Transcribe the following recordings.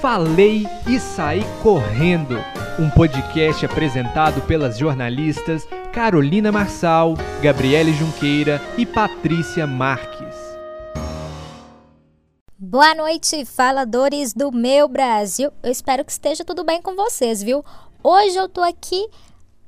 Falei e Saí Correndo, um podcast apresentado pelas jornalistas Carolina Marçal, Gabriele Junqueira e Patrícia Marques. Boa noite, faladores do meu Brasil. Eu espero que esteja tudo bem com vocês, viu? Hoje eu tô aqui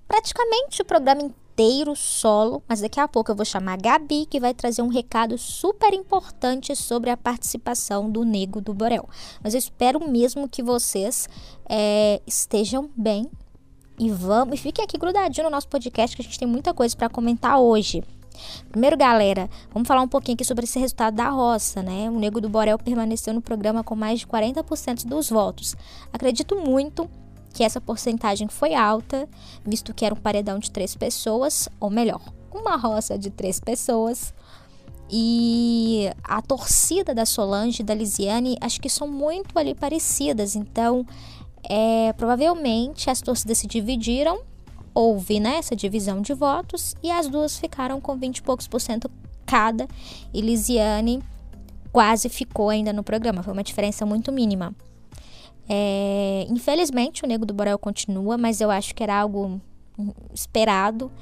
praticamente o programa inteiro solo, mas daqui a pouco eu vou chamar a Gabi, que vai trazer um recado super importante sobre a participação do Nego do Borel. Mas eu espero mesmo que vocês é, estejam bem e vamos, e fiquem aqui grudadinho no nosso podcast que a gente tem muita coisa para comentar hoje. Primeiro, galera, vamos falar um pouquinho aqui sobre esse resultado da roça, né? O Nego do Borel permaneceu no programa com mais de 40% dos votos. Acredito muito que essa porcentagem foi alta, visto que era um paredão de três pessoas, ou melhor, uma roça de três pessoas. E a torcida da Solange e da Lisiane acho que são muito ali parecidas, então é, provavelmente as torcidas se dividiram, houve né, essa divisão de votos e as duas ficaram com 20 e poucos por cento cada e Lisiane quase ficou ainda no programa, foi uma diferença muito mínima. É, infelizmente, o Nego do Borel continua, mas eu acho que era algo esperado.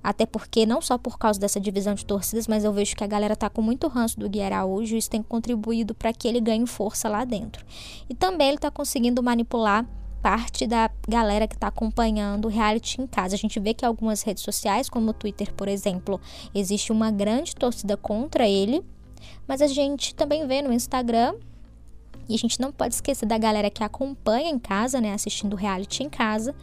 Até porque, não só por causa dessa divisão de torcidas, mas eu vejo que a galera tá com muito ranço do Gui Araújo e isso tem contribuído para que ele ganhe força lá dentro. E também ele tá conseguindo manipular parte da galera que está acompanhando o reality em casa. A gente vê que algumas redes sociais, como o Twitter, por exemplo, existe uma grande torcida contra ele, mas a gente também vê no Instagram e a gente não pode esquecer da galera que acompanha em casa, né, assistindo reality em casa,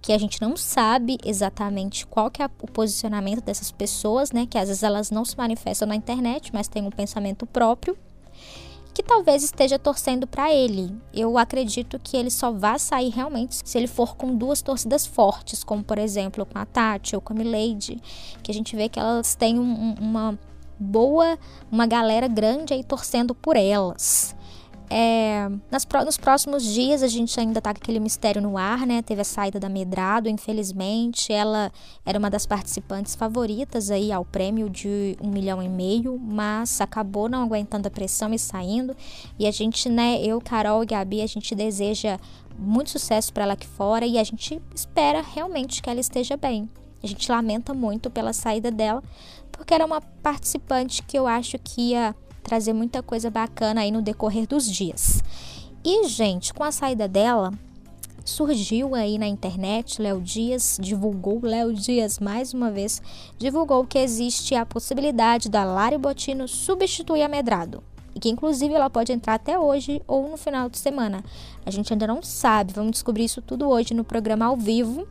que a gente não sabe exatamente qual que é o posicionamento dessas pessoas, né, que às vezes elas não se manifestam na internet, mas têm um pensamento próprio, que talvez esteja torcendo para ele. Eu acredito que ele só vai sair realmente se ele for com duas torcidas fortes, como por exemplo com a Tati ou com a Milady, que a gente vê que elas têm um, uma boa, uma galera grande aí torcendo por elas. É, nas, nos próximos dias a gente ainda tá com aquele mistério no ar, né? Teve a saída da Medrado, infelizmente. Ela era uma das participantes favoritas aí ao prêmio de um milhão e meio, mas acabou não aguentando a pressão e saindo. E a gente, né, eu, Carol e Gabi, a gente deseja muito sucesso para ela aqui fora e a gente espera realmente que ela esteja bem. A gente lamenta muito pela saída dela, porque era uma participante que eu acho que ia trazer muita coisa bacana aí no decorrer dos dias. E, gente, com a saída dela, surgiu aí na internet, Léo Dias divulgou, Léo Dias mais uma vez, divulgou que existe a possibilidade da Lari Botino substituir a Medrado. E que inclusive ela pode entrar até hoje ou no final de semana. A gente ainda não sabe, vamos descobrir isso tudo hoje no programa ao vivo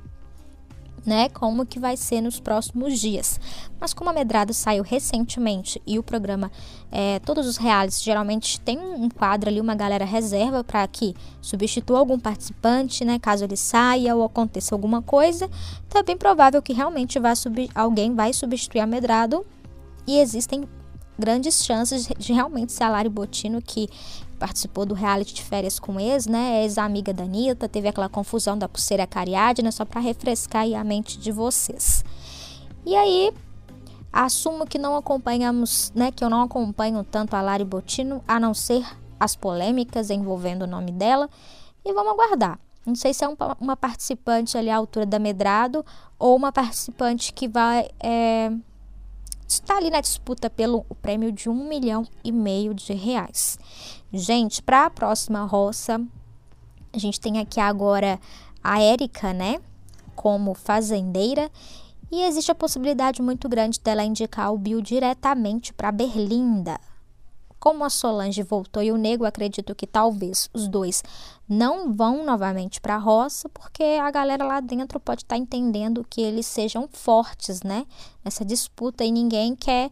né, como que vai ser nos próximos dias. Mas como a Medrado saiu recentemente e o programa, é, todos os reais geralmente tem um quadro ali, uma galera reserva para que substitua algum participante, né, caso ele saia ou aconteça alguma coisa, então é bem provável que realmente vá alguém vai substituir a Medrado e existem grandes chances de realmente ser a Lari Botino, que participou do reality de férias com ex, né? Ex-amiga da Anitta, teve aquela confusão da pulseira cariadna, só para refrescar a mente de vocês. E aí, assumo que não acompanhamos, né? Que eu não acompanho tanto a Lari Botino, a não ser as polêmicas envolvendo o nome dela. E vamos aguardar. Não sei se é um, uma participante ali à altura da Medrado ou uma participante que vai é, está ali na disputa pelo prêmio de um milhão e meio de reais. Gente, para a próxima roça, a gente tem aqui agora a Érica, né? Como fazendeira. E existe a possibilidade muito grande dela indicar o Bill diretamente para Berlinda. Como a Solange voltou e o Nego, acredito que talvez os dois não vão novamente para a roça, porque a galera lá dentro pode estar tá entendendo que eles sejam fortes, né? Nessa disputa e ninguém quer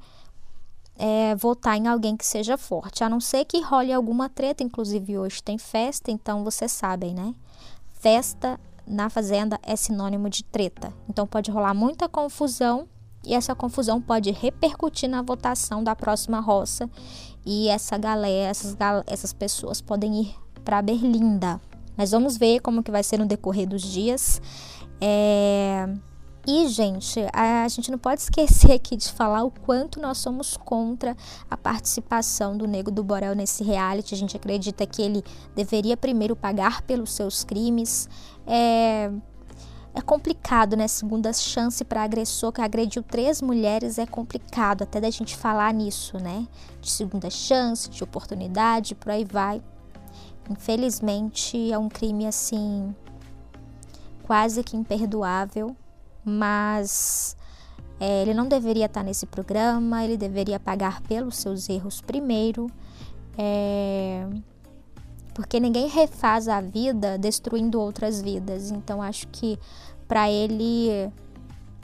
é, votar em alguém que seja forte, a não ser que role alguma treta. Inclusive, hoje tem festa, então vocês sabem, né? Festa na fazenda é sinônimo de treta. Então, pode rolar muita confusão e essa confusão pode repercutir na votação da próxima roça. E essa galera, essas, essas pessoas podem ir para Berlinda. Mas vamos ver como que vai ser no decorrer dos dias. É... E, gente, a gente não pode esquecer aqui de falar o quanto nós somos contra a participação do Nego do Borel nesse reality. A gente acredita que ele deveria primeiro pagar pelos seus crimes. É, é complicado, né? Segunda chance para agressor que agrediu três mulheres é complicado, até da gente falar nisso, né? De segunda chance, de oportunidade, por aí vai. Infelizmente, é um crime assim quase que imperdoável mas é, ele não deveria estar nesse programa, ele deveria pagar pelos seus erros primeiro, é, porque ninguém refaz a vida destruindo outras vidas. Então acho que para ele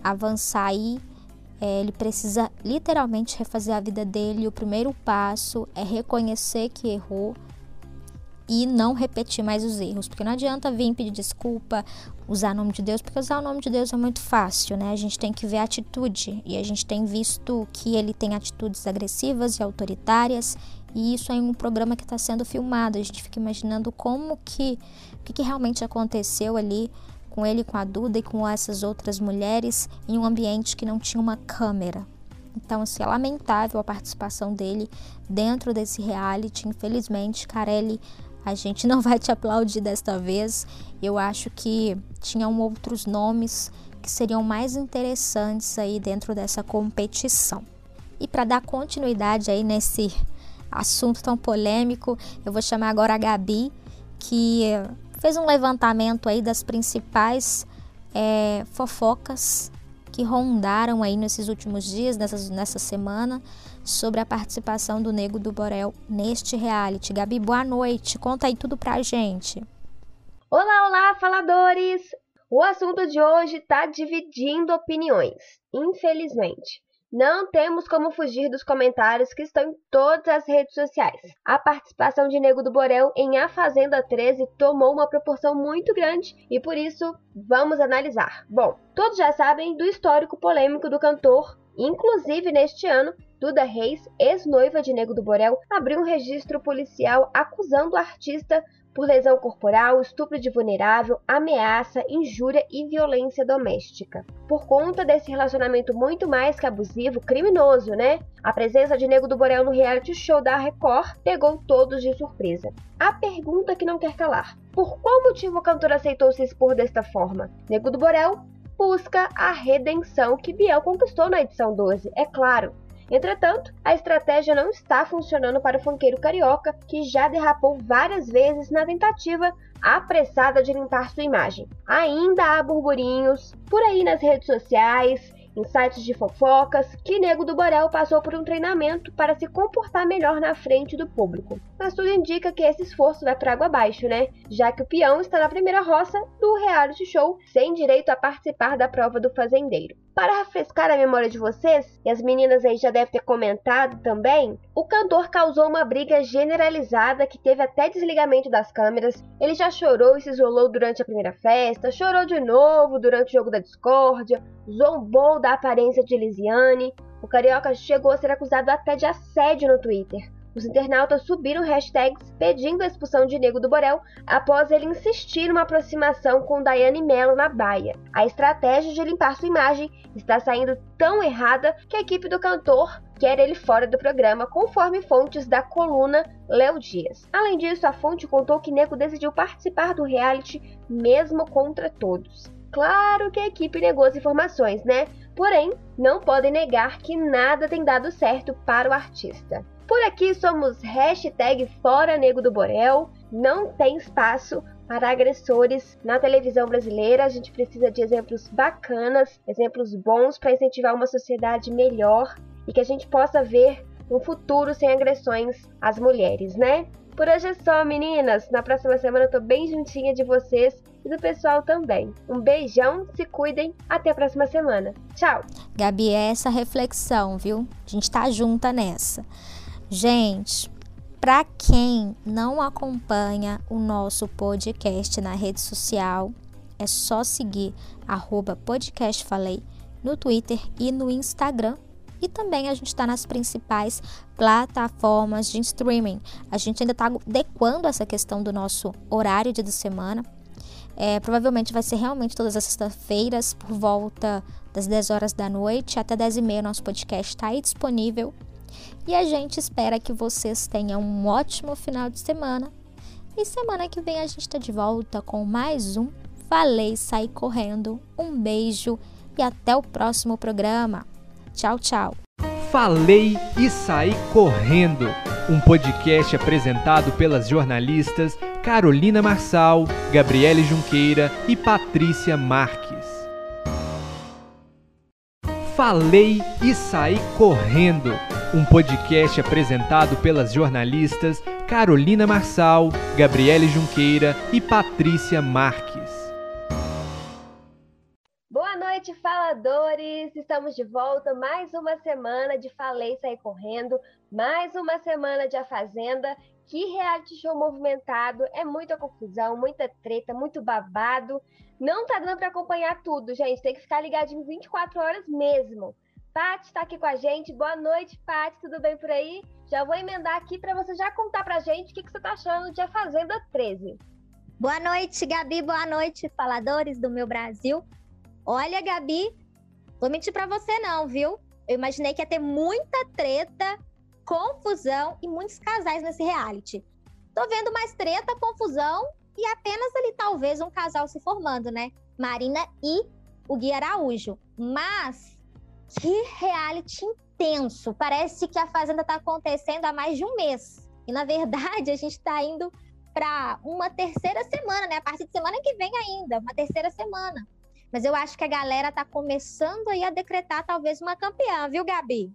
avançar aí, é, ele precisa literalmente refazer a vida dele. O primeiro passo é reconhecer que errou e não repetir mais os erros, porque não adianta vir pedir desculpa, usar o nome de Deus, porque usar o nome de Deus é muito fácil, né? A gente tem que ver a atitude e a gente tem visto que ele tem atitudes agressivas e autoritárias e isso é um programa que está sendo filmado. A gente fica imaginando como que, o que, que realmente aconteceu ali com ele, com a Duda e com essas outras mulheres em um ambiente que não tinha uma câmera. Então, assim, é lamentável a participação dele dentro desse reality. Infelizmente, Carelli a gente não vai te aplaudir desta vez. Eu acho que tinham outros nomes que seriam mais interessantes aí dentro dessa competição. E para dar continuidade aí nesse assunto tão polêmico, eu vou chamar agora a Gabi, que fez um levantamento aí das principais é, fofocas que rondaram aí nesses últimos dias, nessa, nessa semana, sobre a participação do Nego do Borel neste reality. Gabi, boa noite. Conta aí tudo pra gente. Olá, olá, faladores! O assunto de hoje está dividindo opiniões, infelizmente. Não temos como fugir dos comentários que estão em todas as redes sociais. A participação de Nego do Borel em A Fazenda 13 tomou uma proporção muito grande e por isso vamos analisar. Bom, todos já sabem do histórico polêmico do cantor, inclusive neste ano, Duda Reis, ex-noiva de Nego do Borel, abriu um registro policial acusando o artista por lesão corporal, estupro de vulnerável, ameaça, injúria e violência doméstica. Por conta desse relacionamento muito mais que abusivo, criminoso, né? A presença de Nego do Borel no reality show da Record pegou todos de surpresa. A pergunta que não quer calar: por qual motivo o cantor aceitou se expor desta forma? Nego do Borel busca a redenção que Biel conquistou na edição 12, é claro. Entretanto, a estratégia não está funcionando para o funkeiro carioca, que já derrapou várias vezes na tentativa apressada de limpar sua imagem. Ainda há burburinhos por aí nas redes sociais em sites de fofocas que Nego do Borel passou por um treinamento para se comportar melhor na frente do público. Mas tudo indica que esse esforço vai para água abaixo, né? Já que o peão está na primeira roça do reality show, sem direito a participar da prova do fazendeiro. Para refrescar a memória de vocês, e as meninas aí já devem ter comentado também, o cantor causou uma briga generalizada que teve até desligamento das câmeras. Ele já chorou e se isolou durante a primeira festa, chorou de novo durante o jogo da discórdia, zombou da aparência de Lisiane. O carioca chegou a ser acusado até de assédio no Twitter. Os internautas subiram hashtags pedindo a expulsão de Nego do Borel após ele insistir numa aproximação com Daiane Mello na baia. A estratégia de limpar sua imagem está saindo tão errada que a equipe do cantor quer ele fora do programa, conforme fontes da coluna Léo Dias. Além disso, a fonte contou que Nego decidiu participar do reality mesmo contra todos. Claro que a equipe negou as informações, né? Porém, não podem negar que nada tem dado certo para o artista. Por aqui somos hashtag Fora Nego do Borel. Não tem espaço para agressores na televisão brasileira. A gente precisa de exemplos bacanas, exemplos bons para incentivar uma sociedade melhor e que a gente possa ver um futuro sem agressões às mulheres, né? Por hoje é só, meninas. Na próxima semana eu tô bem juntinha de vocês e do pessoal também. Um beijão, se cuidem, até a próxima semana. Tchau! Gabi, é essa reflexão, viu? A gente tá junta nessa. Gente, para quem não acompanha o nosso podcast na rede social, é só seguir arroba podcastfalei no Twitter e no Instagram. E também a gente está nas principais plataformas de streaming. A gente ainda está adequando essa questão do nosso horário de semana. É, provavelmente vai ser realmente todas as sextas-feiras, por volta das 10 horas da noite até 10 e meia. Nosso podcast está aí disponível. E a gente espera que vocês tenham um ótimo final de semana. E semana que vem a gente está de volta com mais um Falei Sair Correndo. Um beijo e até o próximo programa. Tchau, tchau. Falei e Saí Correndo. Um podcast apresentado pelas jornalistas Carolina Marçal, Gabriele Junqueira e Patrícia Marques. Falei e Saí Correndo. Um podcast apresentado pelas jornalistas Carolina Marçal, Gabriele Junqueira e Patrícia Marques. Boa noite, faladores! Estamos de volta. Mais uma semana de Falei Sair Correndo, mais uma semana de A Fazenda. Que reality show movimentado! É muita confusão, muita treta, muito babado. Não tá dando para acompanhar tudo, gente. Tem que ficar ligadinho 24 horas mesmo. Paty está aqui com a gente. Boa noite, Paty. Tudo bem por aí? Já vou emendar aqui para você já contar pra gente o que, que você tá achando de A Fazenda 13. Boa noite, Gabi. Boa noite, faladores do meu Brasil. Olha, Gabi, vou mentir para você não, viu? Eu imaginei que ia ter muita treta, confusão e muitos casais nesse reality. Tô vendo mais treta, confusão e apenas ali talvez um casal se formando, né? Marina e o Gui Araújo. Mas que reality intenso! Parece que a Fazenda está acontecendo há mais de um mês. E na verdade, a gente está indo para uma terceira semana, né? A partir de semana que vem ainda, uma terceira semana. Mas eu acho que a galera está começando aí a decretar talvez uma campeã, viu, Gabi?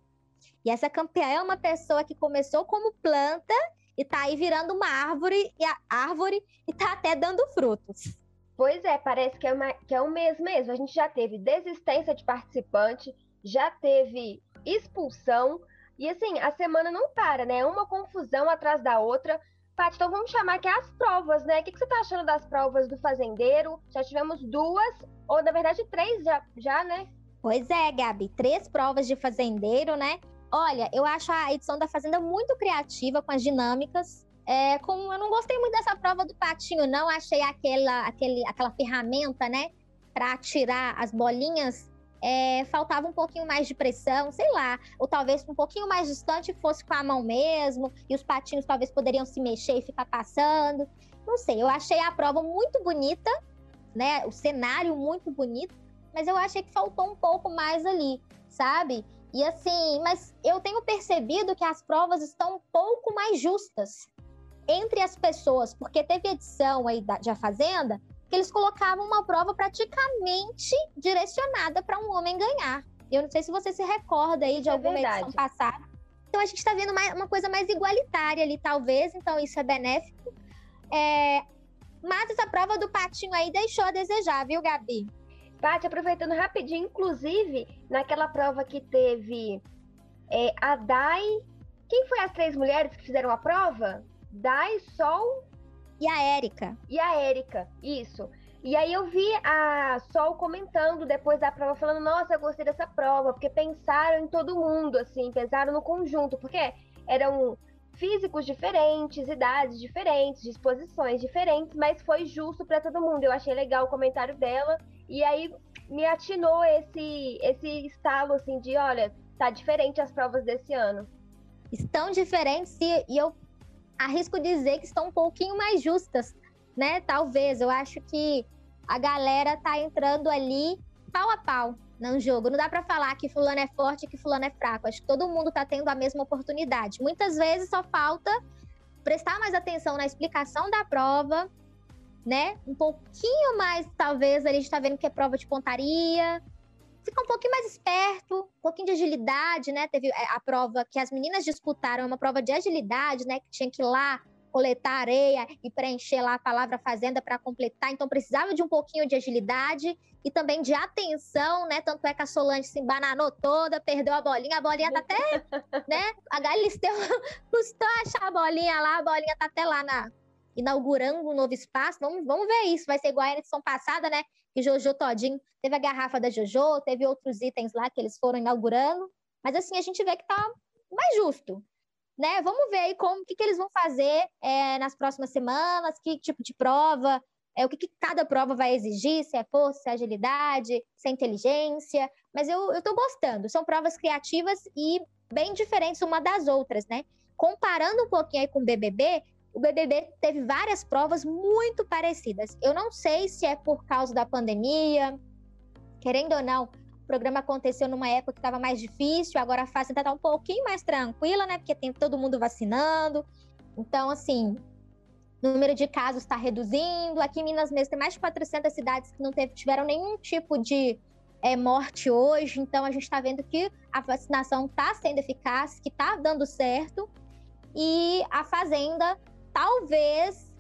E essa campeã é uma pessoa que começou como planta e está aí virando uma árvore e a árvore e está até dando frutos. Pois é, parece que é, uma, que é um mês mesmo. A gente já teve desistência de participante, já teve expulsão. E assim, a semana não para, né? Uma confusão atrás da outra. Paty, então vamos chamar aqui as provas, né? O que, que você tá achando das provas do fazendeiro? Já tivemos duas, ou na verdade três já, já, né? Pois é, Gabi, três provas de fazendeiro, né? Olha, eu acho a edição da Fazenda muito criativa com as dinâmicas. É, eu não gostei muito dessa prova do patinho, não. Achei aquela, aquele, aquela ferramenta, né? Para tirar as bolinhas é, faltava um pouquinho mais de pressão, sei lá, ou talvez um pouquinho mais distante fosse com a mão mesmo, e os patinhos talvez poderiam se mexer e ficar passando. Não sei, eu achei a prova muito bonita, né? O cenário muito bonito, mas eu achei que faltou um pouco mais ali, sabe? E assim, mas eu tenho percebido que as provas estão um pouco mais justas entre as pessoas, porque teve edição aí da, de A Fazenda que eles colocavam uma prova praticamente direcionada para um homem ganhar. Eu não sei se você se recorda aí de é alguma verdade. edição passada. Então a gente está vendo mais, uma coisa mais igualitária ali, talvez, então isso é benéfico. É... Mas essa prova do patinho aí deixou a desejar, viu, Gabi? Paty, aproveitando rapidinho, inclusive, naquela prova que teve é, a Dai. Quem foi as três mulheres que fizeram a prova? Dai, Sol e a Érica. E a Érica, isso. E aí eu vi a Sol comentando depois da prova, falando, nossa, eu gostei dessa prova, porque pensaram em todo mundo, assim, pensaram no conjunto, porque eram físicos diferentes, idades diferentes, disposições diferentes, mas foi justo para todo mundo. Eu achei legal o comentário dela, e aí me atinou esse, esse estalo, assim, de, olha, tá diferente as provas desse ano. Estão diferentes, e eu arrisco dizer que estão um pouquinho mais justas, né? Talvez. Eu acho que a galera tá entrando ali pau a pau no jogo. Não dá para falar que fulano é forte e que fulano é fraco. Acho que todo mundo tá tendo a mesma oportunidade. Muitas vezes só falta prestar mais atenção na explicação da prova, né? Um pouquinho mais, talvez, a gente tá vendo que é prova de pontaria, ficar um pouquinho mais esperto, um pouquinho de agilidade, né? Teve é, a prova que as meninas disputaram, é uma prova de agilidade, né? Que tinha que ir lá coletar areia e preencher lá a palavra fazenda para completar. Então precisava de um pouquinho de agilidade e também de atenção, né? Tanto é que a Solange se embananou toda, perdeu a bolinha, a bolinha tá até, né? A Galisteu custou achar a bolinha lá, a bolinha tá até lá na inaugurando um novo espaço. Vamos, vamos ver isso. Vai ser igual a edição passada, né? Que Jojo Todinho teve a garrafa da Jojo, teve outros itens lá que eles foram inaugurando. Mas assim, a gente vê que tá mais justo. Né? Vamos ver aí como que, que eles vão fazer é, nas próximas semanas, que tipo de prova é, o que, que, cada prova vai exigir, se é força, se é agilidade, se é inteligência. Mas eu, tô gostando. São provas criativas e bem diferentes uma das outras, né? Comparando um pouquinho aí com o BBB, o BBB teve várias provas muito parecidas. Eu não sei se é por causa da pandemia, querendo ou não, o programa aconteceu numa época que estava mais difícil, agora a fase está um pouquinho mais tranquila, né? Porque tem todo mundo vacinando. Então, assim, o número de casos está reduzindo. Aqui em Minas mesmo tem mais de 400 cidades que não teve, tiveram nenhum tipo de é, morte hoje. Então, a gente está vendo que a vacinação está sendo eficaz, que está dando certo. E a Fazenda, talvez,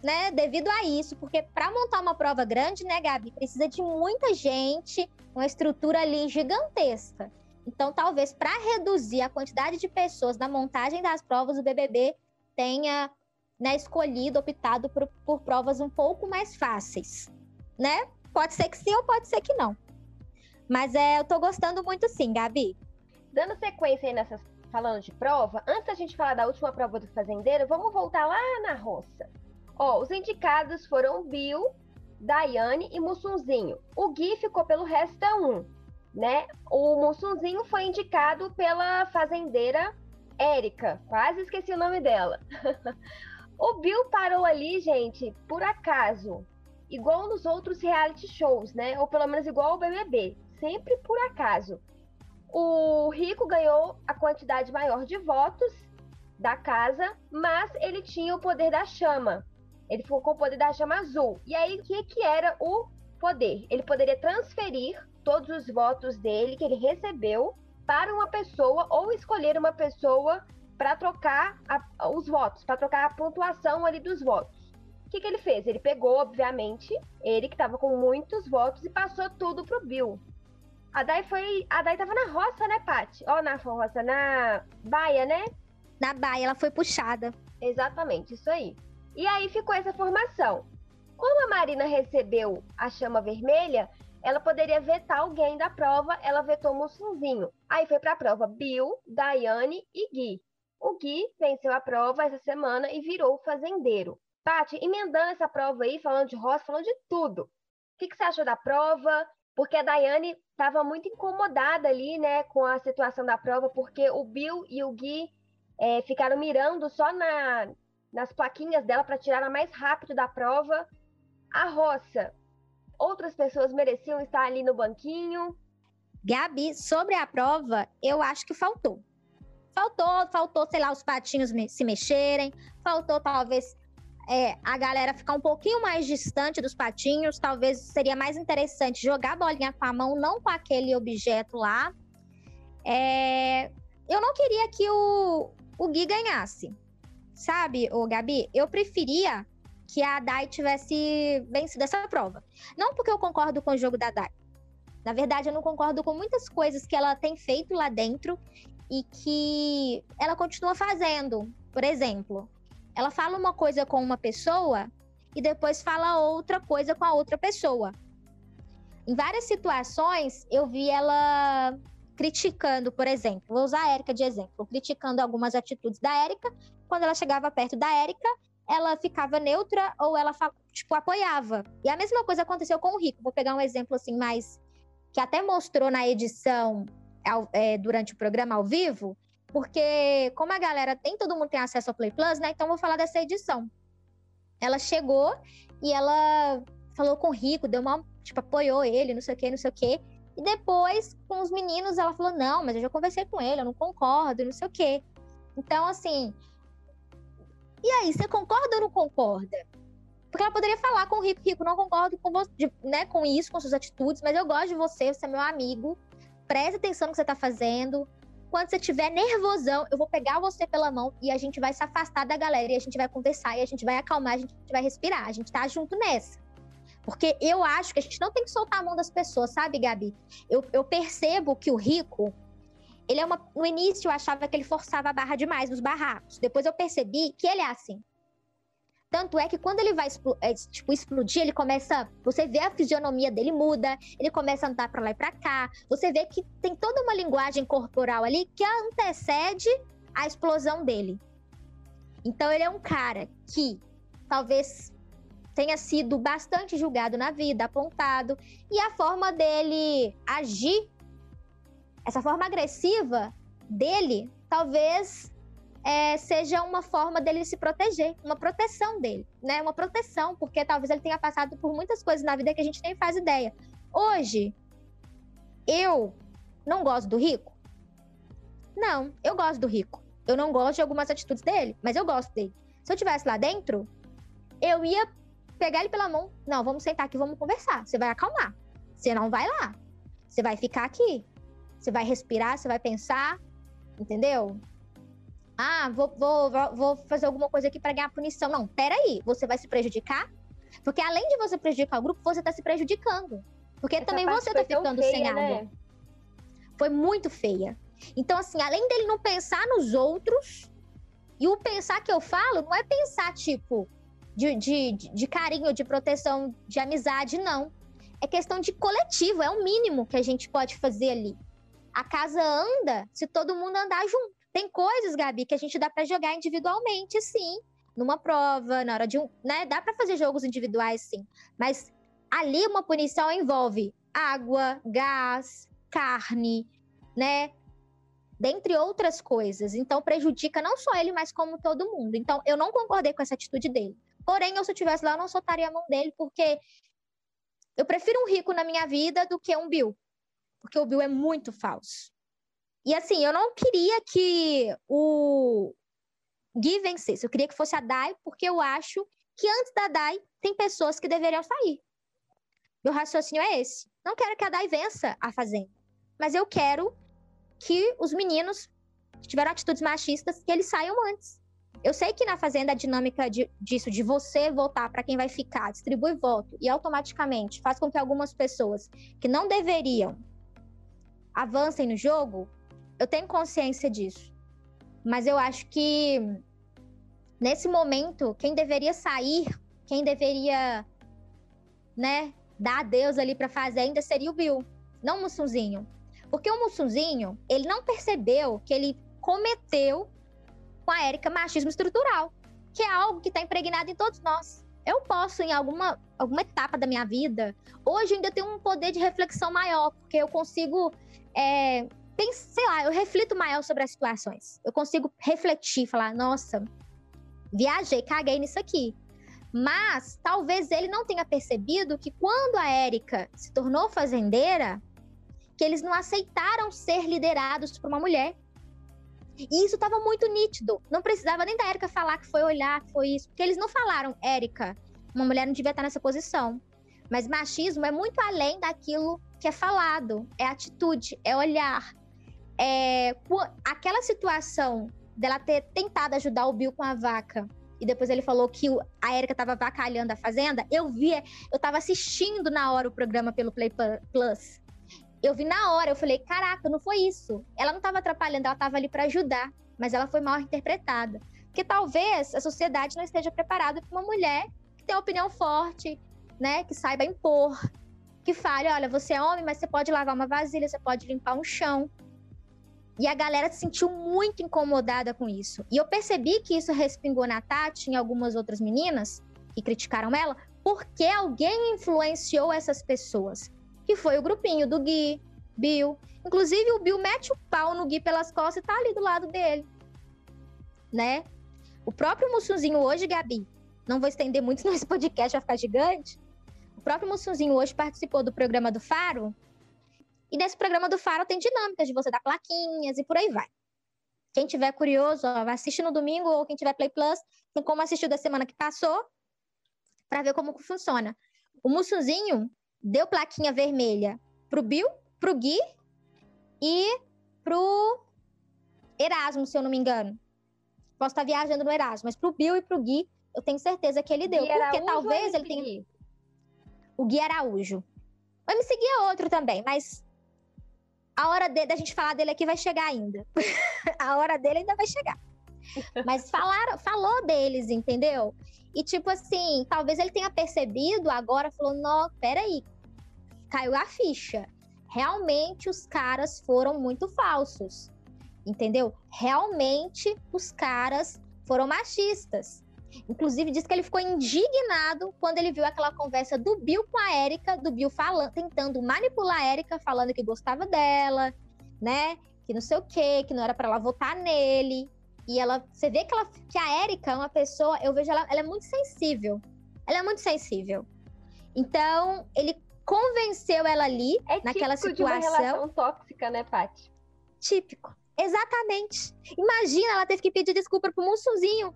né, devido a isso, porque para montar uma prova grande, né, Gabi, precisa de muita gente, uma estrutura ali gigantesca. Então, talvez para reduzir a quantidade de pessoas na montagem das provas, o BBB tenha né, escolhido, optado por, por provas um pouco mais fáceis, né? Pode ser que sim ou pode ser que não. Mas é, eu tô gostando muito sim, Gabi. Dando sequência aí nessas falando de prova, antes da gente falar da última prova do fazendeiro, vamos voltar lá na roça. Ó, os indicados foram Bill, Daiane e Mussunzinho. O Gui ficou pelo Resta 1, né? O Mussunzinho foi indicado pela fazendeira Érica, quase esqueci o nome dela. o Bill parou ali, gente, por acaso. Igual nos outros reality shows, né? Ou pelo menos igual ao BBB. Sempre por acaso. O Rico ganhou a quantidade maior de votos da casa, mas ele tinha o poder da chama. Ele ficou com o poder da chama azul. E aí, o que, que era o poder? Ele poderia transferir todos os votos dele que ele recebeu para uma pessoa ou escolher uma pessoa para trocar a, os votos, para trocar a pontuação ali dos votos. O que, que ele fez? Ele pegou, obviamente, ele que estava com muitos votos e passou tudo pro Bill. A Dai foi. A Dai tava na roça, né, Paty? Ó, na roça, na baia, né? Na baia, ela foi puxada. Exatamente, isso aí. E aí ficou essa formação. Como a Marina recebeu a chama vermelha, ela poderia vetar alguém da prova, ela vetou Mussunzinho. Aí foi para a prova Bill, Daiane e Gui. O Gui venceu a prova essa semana e virou fazendeiro. Paty, emendando essa prova aí, falando de roça, falando de tudo. O que, que você achou da prova? Porque a Daiane estava muito incomodada ali, né, com a situação da prova, porque o Bill e o Gui é, ficaram mirando só na, nas plaquinhas dela para tirar a mais rápido da prova. A roça, outras pessoas mereciam estar ali no banquinho. Gabi, sobre a prova, eu acho que faltou. Faltou, faltou, sei lá, os patinhos se mexerem, faltou talvez é, a galera ficar um pouquinho mais distante dos patinhos. Talvez seria mais interessante jogar bolinha com a mão, não com aquele objeto lá. É, eu não queria que o, o Gui ganhasse. Sabe, o Gabi? Eu preferia que a Dai tivesse vencido essa prova. Não porque eu concordo com o jogo da Dai. Na verdade, eu não concordo com muitas coisas que ela tem feito lá dentro e que ela continua fazendo. Por exemplo, ela fala uma coisa com uma pessoa e depois fala outra coisa com a outra pessoa. Em várias situações, eu vi ela criticando, por exemplo, vou usar a Érica de exemplo, criticando algumas atitudes da Érica. Quando ela chegava perto da Érica, ela ficava neutra ou ela tipo apoiava. E a mesma coisa aconteceu com o Rico. Vou pegar um exemplo assim mais que até mostrou na edição é, durante o programa ao vivo, porque como a galera tem todo mundo tem acesso ao Play Plus, né? Então vou falar dessa edição. Ela chegou e ela falou com o Rico, deu uma tipo apoiou ele, não sei o que, não sei o que. E depois, com os meninos, ela falou: não, mas eu já conversei com ele, eu não concordo, não sei o quê. Então, assim. E aí, você concorda ou não concorda? Porque ela poderia falar com o Rico, Rico, não concordo com você, né, com isso, com suas atitudes, mas eu gosto de você, você é meu amigo. Preste atenção no que você tá fazendo. Quando você tiver nervosão, eu vou pegar você pela mão e a gente vai se afastar da galera e a gente vai conversar e a gente vai acalmar, a gente vai respirar. A gente tá junto nessa. Porque eu acho que a gente não tem que soltar a mão das pessoas, sabe, Gabi? Eu, eu percebo que o rico, ele é uma. No início eu achava que ele forçava a barra demais nos barracos. Depois eu percebi que ele é assim. Tanto é que quando ele vai é, tipo, explodir, ele começa. Você vê a fisionomia dele muda, ele começa a andar para lá e para cá. Você vê que tem toda uma linguagem corporal ali que antecede a explosão dele. Então ele é um cara que talvez tenha sido bastante julgado na vida, apontado, e a forma dele agir, essa forma agressiva dele, talvez é, seja uma forma dele se proteger, uma proteção dele, né? Uma proteção, porque talvez ele tenha passado por muitas coisas na vida que a gente nem faz ideia. Hoje, eu não gosto do rico? Não, eu gosto do rico. Eu não gosto de algumas atitudes dele, mas eu gosto dele. Se eu tivesse lá dentro, eu ia pegar ele pela mão. Não, vamos sentar aqui, vamos conversar. Você vai acalmar. Você não vai lá. Você vai ficar aqui. Você vai respirar, você vai pensar. Entendeu? Ah, vou, vou, vou fazer alguma coisa aqui para ganhar punição. Não, peraí. Você vai se prejudicar? Porque além de você prejudicar o grupo, você tá se prejudicando. Porque Essa também você tá ficando feia, sem água. Né? Foi muito feia. Então, assim, além dele não pensar nos outros, e o pensar que eu falo não é pensar, tipo, de, de, de carinho, de proteção, de amizade, não. É questão de coletivo, é o mínimo que a gente pode fazer ali. A casa anda se todo mundo andar junto. Tem coisas, Gabi, que a gente dá para jogar individualmente, sim. Numa prova, na hora de um. Né? Dá para fazer jogos individuais, sim. Mas ali uma punição envolve água, gás, carne, né? dentre outras coisas. Então prejudica não só ele, mas como todo mundo. Então eu não concordei com essa atitude dele. Porém, eu, se eu estivesse lá, eu não soltaria a mão dele, porque eu prefiro um rico na minha vida do que um Bill. Porque o Bill é muito falso. E assim, eu não queria que o Gui vencesse. Eu queria que fosse a Dai, porque eu acho que antes da Dai tem pessoas que deveriam sair. Meu raciocínio é esse. Não quero que a Dai vença a Fazenda. Mas eu quero que os meninos que tiveram atitudes machistas, que eles saiam antes. Eu sei que na Fazenda a dinâmica de, disso, de você votar para quem vai ficar, distribui voto e automaticamente faz com que algumas pessoas que não deveriam avancem no jogo, eu tenho consciência disso. Mas eu acho que nesse momento, quem deveria sair, quem deveria, né, dar adeus ali para Fazenda seria o Bill, não o Mussunzinho. Porque o Mussunzinho, ele não percebeu que ele cometeu com a Érica machismo estrutural, que é algo que está impregnado em todos nós. Eu posso, em alguma, alguma etapa da minha vida, hoje ainda tenho um poder de reflexão maior, porque eu consigo. É, tem, sei lá, eu reflito maior sobre as situações. Eu consigo refletir, falar, nossa, viajei, caguei nisso aqui. Mas talvez ele não tenha percebido que quando a Érica se tornou fazendeira, que eles não aceitaram ser liderados por uma mulher. E isso estava muito nítido. Não precisava nem da Érica falar que foi olhar, que foi isso. Porque eles não falaram, Érica, uma mulher não devia estar nessa posição. Mas machismo é muito além daquilo que é falado. É atitude, é olhar. É aquela situação dela ter tentado ajudar o Bill com a vaca e depois ele falou que a Erika estava vacalhando a fazenda, eu via, eu estava assistindo na hora o programa pelo Play Plus eu vi na hora, eu falei, caraca, não foi isso. Ela não estava atrapalhando, ela estava ali para ajudar, mas ela foi mal interpretada. Porque talvez a sociedade não esteja preparada para uma mulher que tem uma opinião forte, né, que saiba impor, que fale, olha, você é homem, mas você pode lavar uma vasilha, você pode limpar um chão. E a galera se sentiu muito incomodada com isso. E eu percebi que isso respingou na Tati e em algumas outras meninas que criticaram ela, porque alguém influenciou essas pessoas que foi o grupinho do Gui, Bill. Inclusive, o Bill mete o pau no Gui pelas costas e tá ali do lado dele. Né? O próprio Mussunzinho hoje, Gabi, não vou estender muito nesse podcast, vai ficar gigante. O próprio Mussunzinho hoje participou do programa do Faro. E nesse programa do Faro tem dinâmicas de você dar plaquinhas e por aí vai. Quem tiver curioso, ó, assiste no domingo ou quem tiver Play Plus, tem como assistir da semana que passou para ver como funciona. O Mussunzinho, deu plaquinha vermelha pro Bill, pro Gui e pro Erasmo, se eu não me engano. Posso estar viajando no Erasmo, mas pro Bill e pro Gui, eu tenho certeza que ele deu. Gui porque talvez ele tenha. O Gui Araújo. Vai me seguir outro também, mas a hora da gente falar dele aqui vai chegar ainda. a hora dele ainda vai chegar. Mas falaram, falou deles, entendeu? E tipo assim, talvez ele tenha percebido agora, falou: não, peraí, caiu a ficha. Realmente os caras foram muito falsos. Entendeu? Realmente os caras foram machistas. Inclusive, disse que ele ficou indignado quando ele viu aquela conversa do Bill com a Erika, do Bill falando, tentando manipular a Erika, falando que gostava dela, né? Que não sei o quê, que não era para ela votar nele. E ela, você vê que, ela, que a Erika é uma pessoa, eu vejo ela, ela é muito sensível. Ela é muito sensível. Então, ele convenceu ela ali, é naquela situação. De uma relação tóxica, né, Paty? Típico. Exatamente. Imagina, ela teve que pedir desculpa pro Mussuzinho.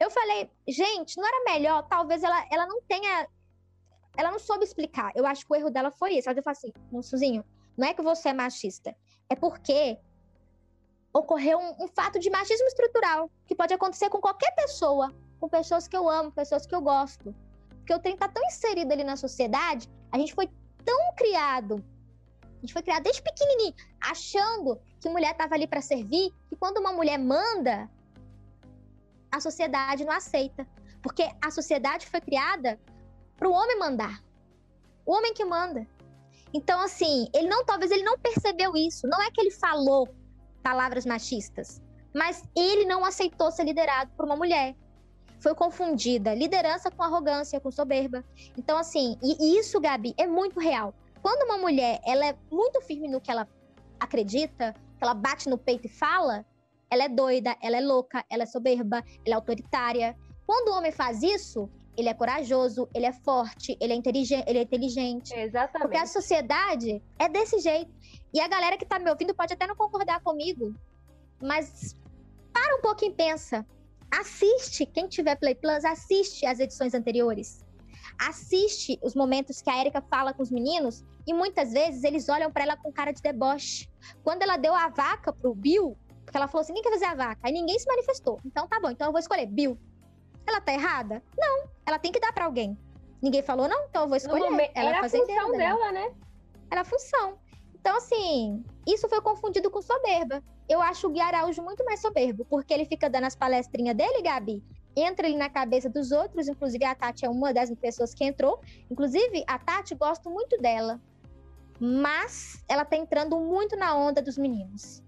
Eu falei, gente, não era melhor? Talvez ela, ela não tenha. Ela não soube explicar. Eu acho que o erro dela foi esse. Ela falou assim, Mussuzinho, não é que você é machista. É porque ocorreu um, um fato de machismo estrutural que pode acontecer com qualquer pessoa, com pessoas que eu amo, pessoas que eu gosto. Porque o trem tá tão inserido ali na sociedade, a gente foi tão criado a gente foi criado desde pequenininho, achando que mulher estava ali para servir, que quando uma mulher manda, a sociedade não aceita. Porque a sociedade foi criada para o homem mandar. O homem que manda. Então, assim, ele não, talvez ele não percebeu isso. Não é que ele falou palavras machistas, mas ele não aceitou ser liderado por uma mulher. Foi confundida liderança com arrogância, com soberba. Então, assim, e isso, Gabi, é muito real. Quando uma mulher ela é muito firme no que ela acredita, que ela bate no peito e fala, ela é doida, ela é louca, ela é soberba, ela é autoritária. Quando o homem faz isso, ele é corajoso, ele é forte, ele é inteligente, ele é inteligente. Exatamente. Porque a sociedade é desse jeito. E a galera que tá me ouvindo pode até não concordar comigo, mas para um pouquinho e pensa. Assiste, quem tiver Play Plus, assiste as edições anteriores assiste os momentos que a Erika fala com os meninos e muitas vezes eles olham para ela com cara de deboche. Quando ela deu a vaca pro Bill, porque ela falou assim: quem quer fazer a vaca? Aí ninguém se manifestou. Então tá bom, então eu vou escolher Bill. Ela tá errada? Não, ela tem que dar para alguém. Ninguém falou, não, então eu vou escolher. Momento, ela era a função dela, né? Era a função. Então, assim, isso foi confundido com soberba. Eu acho o Gui Araújo muito mais soberbo, porque ele fica dando as palestrinhas dele, Gabi, entra ali na cabeça dos outros, inclusive a Tati é uma das pessoas que entrou. Inclusive, a Tati, gosto muito dela, mas ela tá entrando muito na onda dos meninos.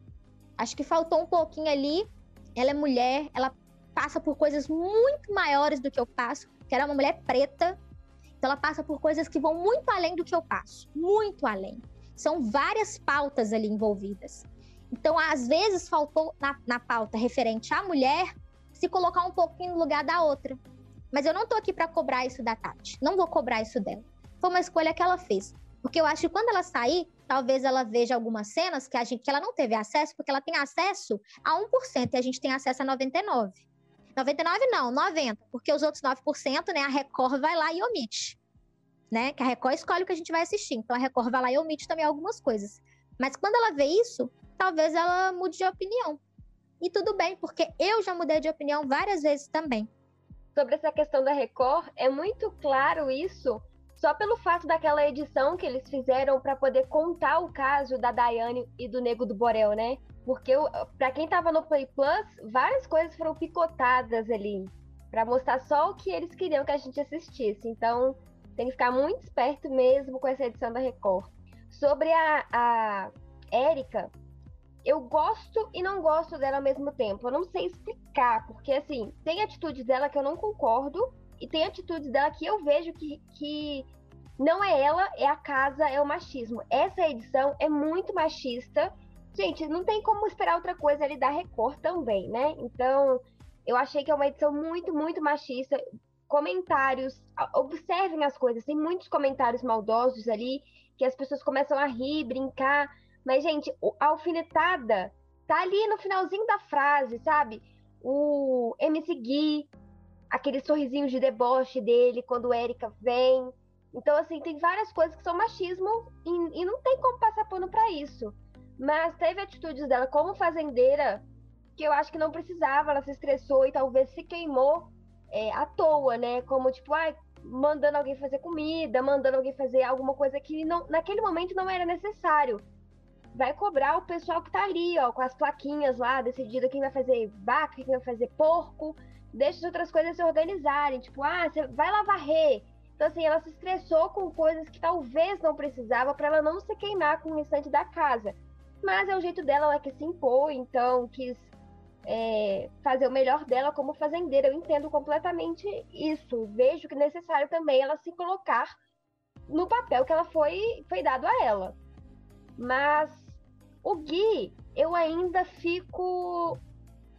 Acho que faltou um pouquinho ali. Ela é mulher, ela passa por coisas muito maiores do que eu passo, que ela é uma mulher preta, então ela passa por coisas que vão muito além do que eu passo, muito além. São várias pautas ali envolvidas. Então, às vezes, faltou na, na pauta referente à mulher se colocar um pouquinho no lugar da outra. Mas eu não tô aqui para cobrar isso da Tati. Não vou cobrar isso dela. Foi uma escolha que ela fez. Porque eu acho que quando ela sair, talvez ela veja algumas cenas que, a gente, que ela não teve acesso, porque ela tem acesso a 1% e a gente tem acesso a 99%. 99 não, 90, porque os outros 9%, né, a Record vai lá e omite. Né? Que a Record escolhe o que a gente vai assistir. Então a Record vai lá e omite também algumas coisas. Mas quando ela vê isso, talvez ela mude de opinião. E tudo bem, porque eu já mudei de opinião várias vezes também. Sobre essa questão da Record, é muito claro isso só pelo fato daquela edição que eles fizeram para poder contar o caso da Daiane e do Nego do Borel, né? Porque para quem tava no Play Plus, várias coisas foram picotadas ali para mostrar só o que eles queriam que a gente assistisse. Então, tem que ficar muito esperto mesmo com essa edição da Record. Sobre a, a Érica, eu gosto e não gosto dela ao mesmo tempo. Eu não sei explicar, porque assim, tem atitudes dela que eu não concordo, e tem atitudes dela que eu vejo que, que não é ela, é a casa, é o machismo. Essa edição é muito machista. Gente, não tem como esperar outra coisa ali da Record também, né? Então, eu achei que é uma edição muito, muito machista. Comentários, observem as coisas, tem muitos comentários maldosos ali, que as pessoas começam a rir, brincar. Mas, gente, a alfinetada tá ali no finalzinho da frase, sabe? O MC Gui, aquele sorrisinho de deboche dele quando Erika vem. Então, assim, tem várias coisas que são machismo e, e não tem como passar pano para isso. Mas teve atitudes dela como fazendeira que eu acho que não precisava, ela se estressou e talvez se queimou é, à toa, né? Como tipo, ah, mandando alguém fazer comida, mandando alguém fazer alguma coisa que não, naquele momento não era necessário vai cobrar o pessoal que tá ali, ó, com as plaquinhas lá, decidido quem vai fazer vaca, quem vai fazer porco, deixa as outras coisas se organizarem, tipo, ah, você vai lá varrer. Então, assim, ela se estressou com coisas que talvez não precisava para ela não se queimar com o restante da casa. Mas é o jeito dela, ela que se impor, então quis é, fazer o melhor dela como fazendeira. Eu entendo completamente isso. Vejo que é necessário também ela se colocar no papel que ela foi, foi dado a ela. Mas o Gui, eu ainda fico.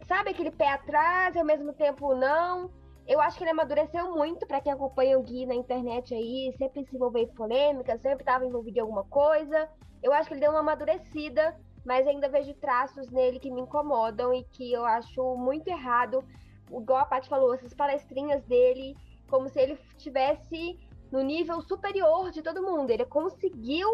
Sabe aquele pé atrás e ao mesmo tempo não? Eu acho que ele amadureceu muito para quem acompanha o Gui na internet aí, sempre se envolveu em polêmica, sempre estava envolvido em alguma coisa. Eu acho que ele deu uma amadurecida, mas ainda vejo traços nele que me incomodam e que eu acho muito errado. Igual a Paty falou, essas palestrinhas dele, como se ele estivesse no nível superior de todo mundo. Ele conseguiu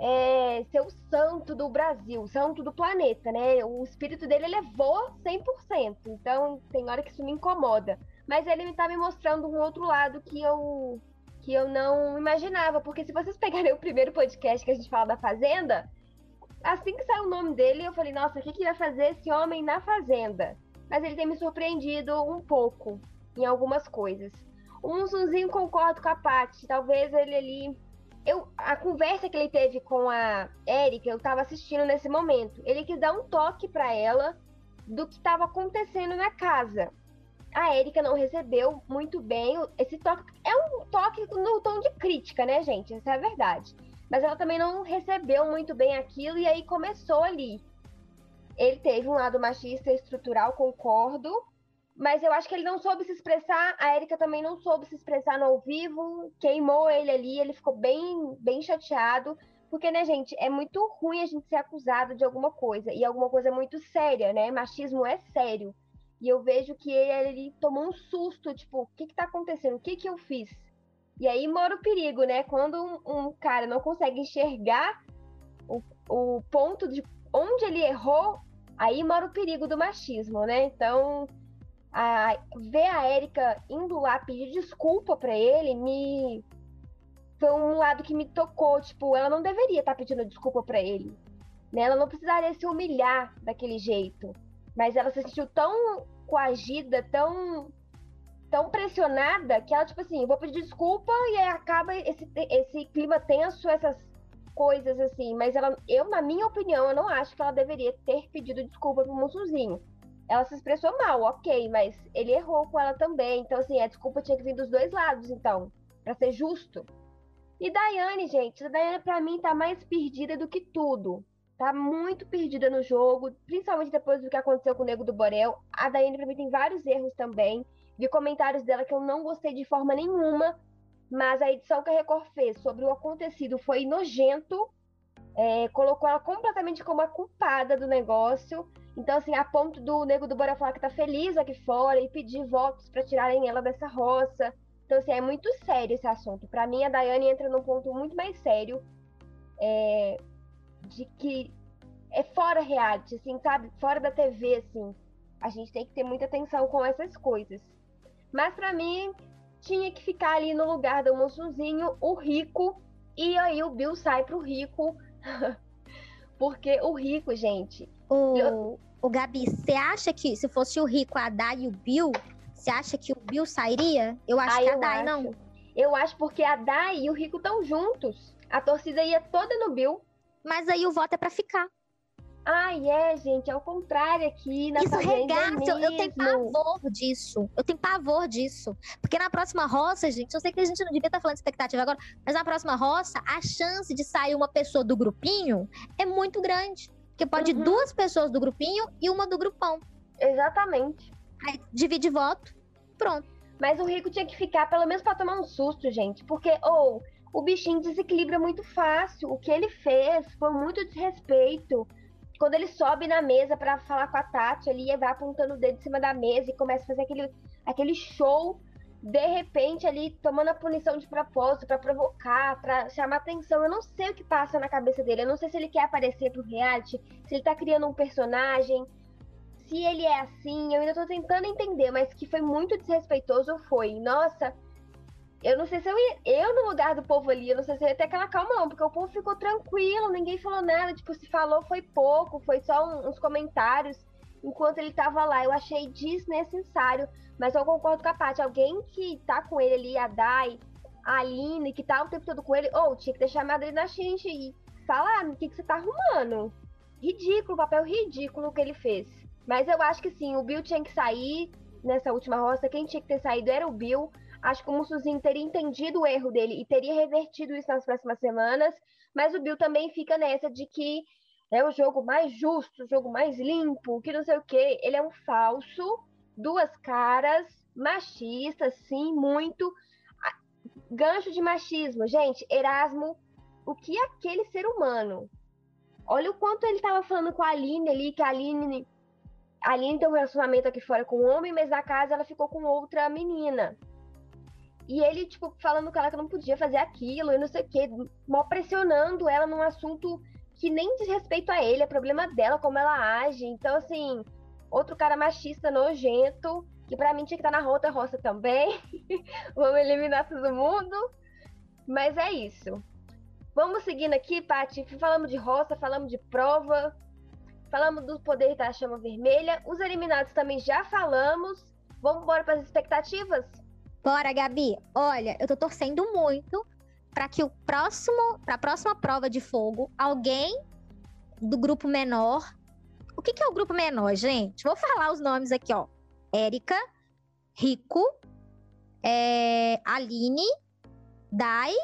é, ser o santo do Brasil, o santo do planeta, né? O espírito dele elevou 100%. Então, tem hora que isso me incomoda. Mas ele tá me mostrando um outro lado que eu que eu não imaginava, porque se vocês pegarem o primeiro podcast que a gente fala da Fazenda, assim que saiu o nome dele, eu falei, nossa, o que, que vai fazer esse homem na Fazenda? Mas ele tem me surpreendido um pouco em algumas coisas. O Munzunzinho concordo com a Paty, talvez ele ali eu, a conversa que ele teve com a Erika, eu tava assistindo nesse momento. Ele quis dar um toque para ela do que estava acontecendo na casa a Erika não recebeu muito bem esse toque. É um toque no tom de crítica, né, gente? Essa é a verdade. Mas ela também não recebeu muito bem aquilo e aí começou ali. Ele teve um lado machista estrutural, concordo. Mas eu acho que ele não soube se expressar. A Erika também não soube se expressar no ao vivo. Queimou ele ali, ele ficou bem, bem chateado. Porque, né, gente, é muito ruim a gente ser acusado de alguma coisa. E alguma coisa muito séria, né? Machismo é sério. E eu vejo que ele, ele tomou um susto, tipo, o que que tá acontecendo? O que que eu fiz? E aí mora o perigo, né? Quando um, um cara não consegue enxergar o, o ponto de onde ele errou, aí mora o perigo do machismo, né? Então, a, ver a Erika indo lá pedir desculpa para ele me foi um lado que me tocou, tipo, ela não deveria estar tá pedindo desculpa para ele, né? Ela não precisaria se humilhar daquele jeito. Mas ela se sentiu tão coagida, tão tão pressionada que ela, tipo assim, vou pedir desculpa e aí acaba esse, esse clima tenso, essas coisas assim. Mas ela, eu, na minha opinião, eu não acho que ela deveria ter pedido desculpa pro Mussuzinho. Ela se expressou mal, ok, mas ele errou com ela também. Então, assim, a desculpa tinha que vir dos dois lados, então, para ser justo. E Daiane, gente, a Daiane pra mim tá mais perdida do que tudo tá muito perdida no jogo, principalmente depois do que aconteceu com o Nego do Borel. A Daiane, pra mim, tem vários erros também. Vi comentários dela que eu não gostei de forma nenhuma, mas a edição que a Record fez sobre o acontecido foi nojento, é, colocou ela completamente como a culpada do negócio. Então, assim, a ponto do Nego do Borel falar que tá feliz aqui fora e pedir votos para tirarem ela dessa roça. Então, assim, é muito sério esse assunto. Para mim, a Daiane entra num ponto muito mais sério. É, de que é fora reality, assim, sabe? Fora da TV, assim. A gente tem que ter muita atenção com essas coisas. Mas para mim, tinha que ficar ali no lugar do moçozinho, o rico, e aí o Bill sai pro rico. Porque o rico, gente. O, eu... o Gabi, você acha que se fosse o rico, a Dai e o Bill, você acha que o Bill sairia? Eu acho ah, que a Dai não. Eu acho porque a Dai e o rico estão juntos. A torcida ia toda no Bill. Mas aí o voto é para ficar. Ai, é, gente, é o contrário aqui. Na Isso regaça, eu, eu tenho pavor disso. Eu tenho pavor disso. Porque na próxima roça, gente, eu sei que a gente não devia estar falando de expectativa agora, mas na próxima roça, a chance de sair uma pessoa do grupinho é muito grande. Porque pode uhum. duas pessoas do grupinho e uma do grupão. Exatamente. Aí divide voto, pronto. Mas o rico tinha que ficar, pelo menos para tomar um susto, gente. Porque, ou. Oh, o bichinho desequilibra muito fácil. O que ele fez foi muito desrespeito. Quando ele sobe na mesa para falar com a Tati, ele vai apontando o dedo em cima da mesa e começa a fazer aquele, aquele show, de repente, ali tomando a punição de propósito para provocar, para chamar atenção. Eu não sei o que passa na cabeça dele. Eu não sei se ele quer aparecer pro reality, se ele tá criando um personagem, se ele é assim. Eu ainda tô tentando entender, mas que foi muito desrespeitoso foi. Nossa, eu não sei se eu ia. Eu, no lugar do povo ali, eu não sei se eu ia ter aquela calma, não, porque o povo ficou tranquilo, ninguém falou nada. Tipo, se falou foi pouco, foi só um, uns comentários enquanto ele tava lá. Eu achei desnecessário. Mas eu concordo com a Paty. Alguém que tá com ele ali, a Dai, a Aline, que tá o tempo todo com ele, ou oh, tinha que ter chamado ele na xinche e falar o que, que você tá arrumando. Ridículo, papel ridículo que ele fez. Mas eu acho que sim, o Bill tinha que sair nessa última roça. Quem tinha que ter saído era o Bill. Acho que o Mussuzinho teria entendido o erro dele e teria revertido isso nas próximas semanas. Mas o Bill também fica nessa de que é o jogo mais justo, o jogo mais limpo, que não sei o quê. Ele é um falso, duas caras, machista, sim, muito. Gancho de machismo. Gente, Erasmo, o que é aquele ser humano? Olha o quanto ele estava falando com a Aline ali, que a Aline, a Aline tem um relacionamento aqui fora com um homem, mas na casa ela ficou com outra menina. E ele, tipo, falando com ela que não podia fazer aquilo e não sei o quê, mal pressionando ela num assunto que nem diz respeito a ele, é problema dela, como ela age. Então, assim, outro cara machista, nojento, que pra mim tinha que estar na rota roça também. Vamos eliminar todo mundo. Mas é isso. Vamos seguindo aqui, Paty. Falamos de roça, falamos de prova, falamos do poder da chama vermelha. Os eliminados também já falamos. Vamos embora para as expectativas? Bora, Gabi. Olha, eu tô torcendo muito para que o próximo, para a próxima prova de fogo, alguém do grupo menor. O que, que é o grupo menor, gente? Vou falar os nomes aqui, ó. Érica, Rico, é, Aline, Dai.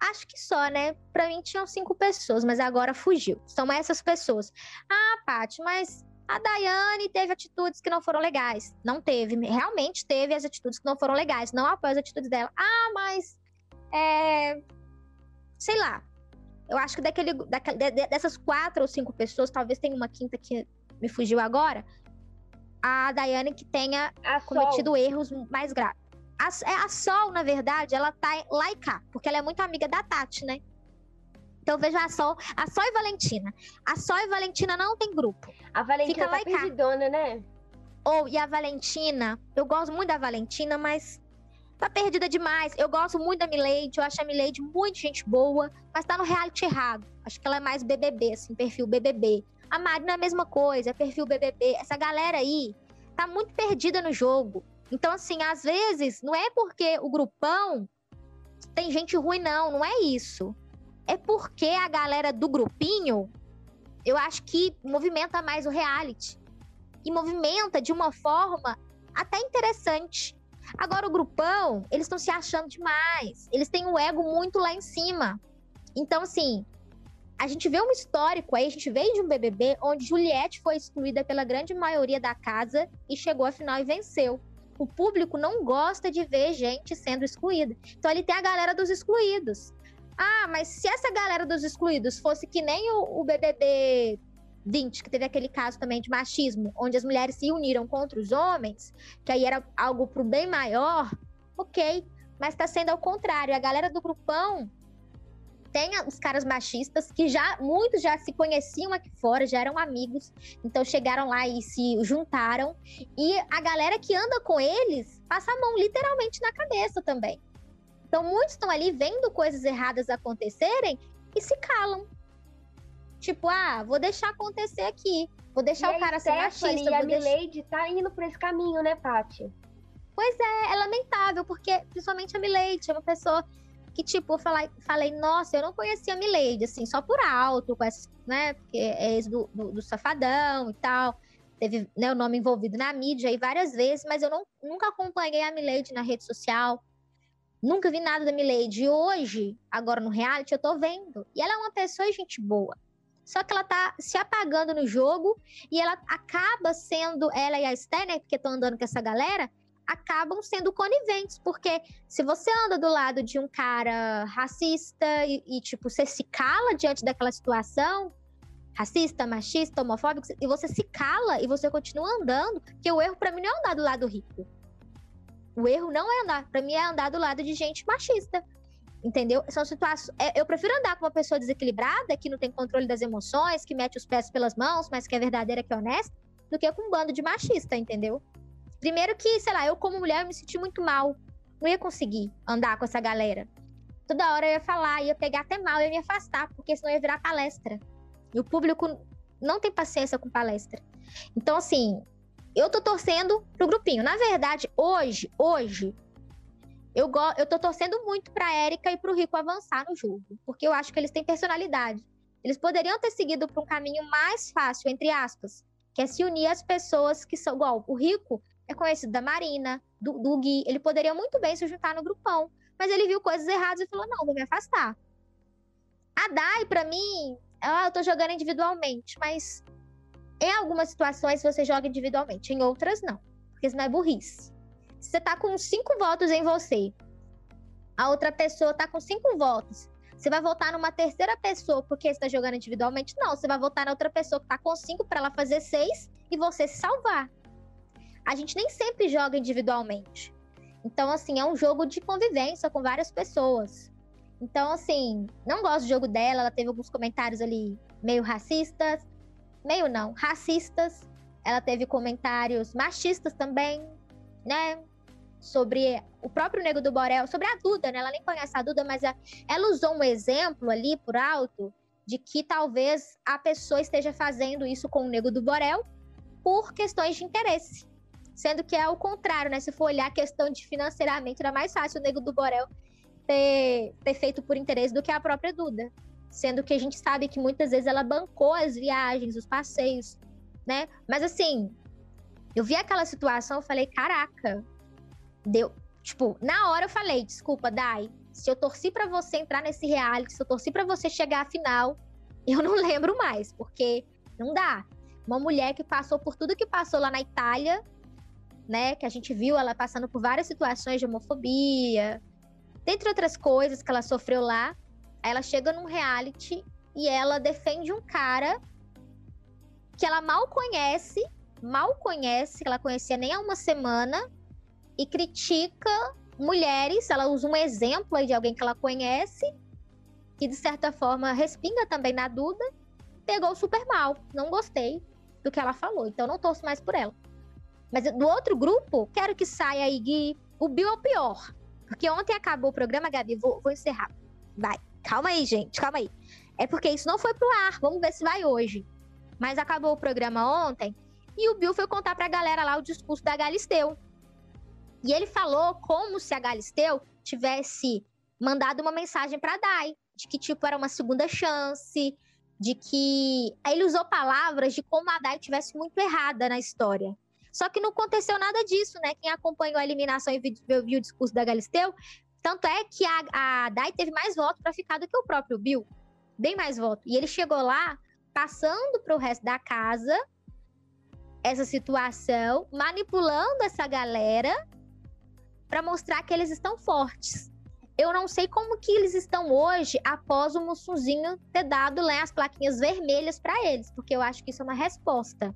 Acho que só, né? Pra mim tinham cinco pessoas, mas agora fugiu. São essas pessoas. Ah, Paty, mas a Daiane teve atitudes que não foram legais. Não teve, realmente teve as atitudes que não foram legais. Não apoio as atitudes dela. Ah, mas. É, sei lá. Eu acho que daquele, daquele, dessas quatro ou cinco pessoas, talvez tenha uma quinta que me fugiu agora. A Daiane que tenha a cometido Sol. erros mais graves. A, é, a Sol, na verdade, ela tá lá e cá, porque ela é muito amiga da Tati, né? Então veja a Sol, a Sol e Valentina. A Sol e Valentina não tem grupo. A Valentina Fica tá perdidona, né? Ou, e a Valentina, eu gosto muito da Valentina, mas tá perdida demais. Eu gosto muito da Milady, eu acho a Milady muito gente boa, mas tá no reality errado. Acho que ela é mais BBB, assim, perfil BBB. A Marina é a mesma coisa, é perfil BBB. Essa galera aí tá muito perdida no jogo. Então, assim, às vezes, não é porque o grupão tem gente ruim, não, não é isso é porque a galera do grupinho, eu acho que movimenta mais o reality. E movimenta de uma forma até interessante. Agora, o grupão, eles estão se achando demais. Eles têm um ego muito lá em cima. Então, assim, a gente vê um histórico aí, a gente veio de um BBB onde Juliette foi excluída pela grande maioria da casa e chegou à final e venceu. O público não gosta de ver gente sendo excluída. Então, ele tem a galera dos excluídos. Ah, mas se essa galera dos excluídos fosse que nem o, o BBB 20, que teve aquele caso também de machismo, onde as mulheres se uniram contra os homens, que aí era algo pro bem maior, ok. Mas tá sendo ao contrário. A galera do grupão tem os caras machistas que já muitos já se conheciam aqui fora, já eram amigos, então chegaram lá e se juntaram. E a galera que anda com eles passa a mão literalmente na cabeça também. Então, muitos estão ali vendo coisas erradas acontecerem e se calam. Tipo, ah, vou deixar acontecer aqui. Vou deixar e o cara ser machista. E a deixar... Milady tá indo por esse caminho, né, Paty? Pois é, é lamentável, porque principalmente a Milady é uma pessoa que, tipo, eu falei, falei, nossa, eu não conhecia a Milady, assim, só por alto, com essa, né, porque é ex do, do, do Safadão e tal. Teve né, o nome envolvido na mídia aí várias vezes, mas eu não, nunca acompanhei a Milady na rede social. Nunca vi nada da Milady. Hoje, agora no reality, eu tô vendo. E ela é uma pessoa gente boa. Só que ela tá se apagando no jogo e ela acaba sendo, ela e a Esther, né, porque estão andando com essa galera, acabam sendo coniventes, porque se você anda do lado de um cara racista e, e tipo, você se cala diante daquela situação, racista, machista, homofóbico, e você se cala e você continua andando, que o erro para mim não é andar do lado rico. O erro não é andar. Para mim é andar do lado de gente machista. Entendeu? São situações. É, eu prefiro andar com uma pessoa desequilibrada, que não tem controle das emoções, que mete os pés pelas mãos, mas que é verdadeira, que é honesta, do que com um bando de machista, entendeu? Primeiro que, sei lá, eu como mulher eu me senti muito mal. Não ia conseguir andar com essa galera. Toda hora eu ia falar, ia pegar até mal, ia me afastar, porque senão ia virar palestra. E o público não tem paciência com palestra. Então, assim, eu tô torcendo pro grupinho. Na verdade, hoje, hoje, eu, go eu tô torcendo muito pra Érica e pro Rico avançar no jogo. Porque eu acho que eles têm personalidade. Eles poderiam ter seguido para um caminho mais fácil, entre aspas, que é se unir às pessoas que são igual. O Rico é conhecido da Marina, do, do Gui, ele poderia muito bem se juntar no grupão, mas ele viu coisas erradas e falou: não, vou me afastar. A Dai, para mim, ah, eu tô jogando individualmente, mas em algumas situações você joga individualmente, em outras não, porque isso não é burrice. Se você tá com cinco votos em você, a outra pessoa tá com cinco votos, você vai votar numa terceira pessoa porque está jogando individualmente? Não, você vai votar na outra pessoa que tá com cinco para ela fazer seis e você se salvar. A gente nem sempre joga individualmente. Então, assim, é um jogo de convivência com várias pessoas. Então, assim, não gosto do jogo dela. Ela teve alguns comentários ali meio racistas. Meio não, racistas. Ela teve comentários machistas também, né? Sobre o próprio Nego do Borel, sobre a Duda, né? Ela nem conhece a Duda, mas ela usou um exemplo ali por alto de que talvez a pessoa esteja fazendo isso com o Nego do Borel por questões de interesse. Sendo que é o contrário, né? Se for olhar a questão de financeiramente, era mais fácil o Nego do Borel ter, ter feito por interesse do que a própria Duda. Sendo que a gente sabe que muitas vezes ela bancou as viagens, os passeios, né? Mas assim, eu vi aquela situação, eu falei, caraca, deu. Tipo, na hora eu falei, desculpa, Dai, se eu torci para você entrar nesse reality, se eu torci para você chegar à final, eu não lembro mais, porque não dá. Uma mulher que passou por tudo que passou lá na Itália, né? Que a gente viu ela passando por várias situações de homofobia, Dentre outras coisas que ela sofreu lá, ela chega num reality e ela defende um cara que ela mal conhece, mal conhece, que ela conhecia nem há uma semana, e critica mulheres. Ela usa um exemplo aí de alguém que ela conhece, que de certa forma respinga também na Duda. Pegou super mal. Não gostei do que ela falou, então não torço mais por ela. Mas do outro grupo, quero que saia aí, Gui. O Bill é o pior. Porque ontem acabou o programa, Gabi, vou, vou encerrar. Vai. Calma aí, gente, calma aí. É porque isso não foi pro ar. Vamos ver se vai hoje. Mas acabou o programa ontem e o Bill foi contar pra galera lá o discurso da Galisteu. E ele falou como se a Galisteu tivesse mandado uma mensagem pra Dai, de que tipo era uma segunda chance, de que aí ele usou palavras de como a Dai tivesse muito errada na história. Só que não aconteceu nada disso, né? Quem acompanhou a eliminação e viu, viu o discurso da Galisteu, tanto é que a, a Dai teve mais votos para ficar do que o próprio Bill. Bem mais votos. E ele chegou lá passando para o resto da casa essa situação, manipulando essa galera para mostrar que eles estão fortes. Eu não sei como que eles estão hoje após o Mussunzinho ter dado né, as plaquinhas vermelhas para eles, porque eu acho que isso é uma resposta.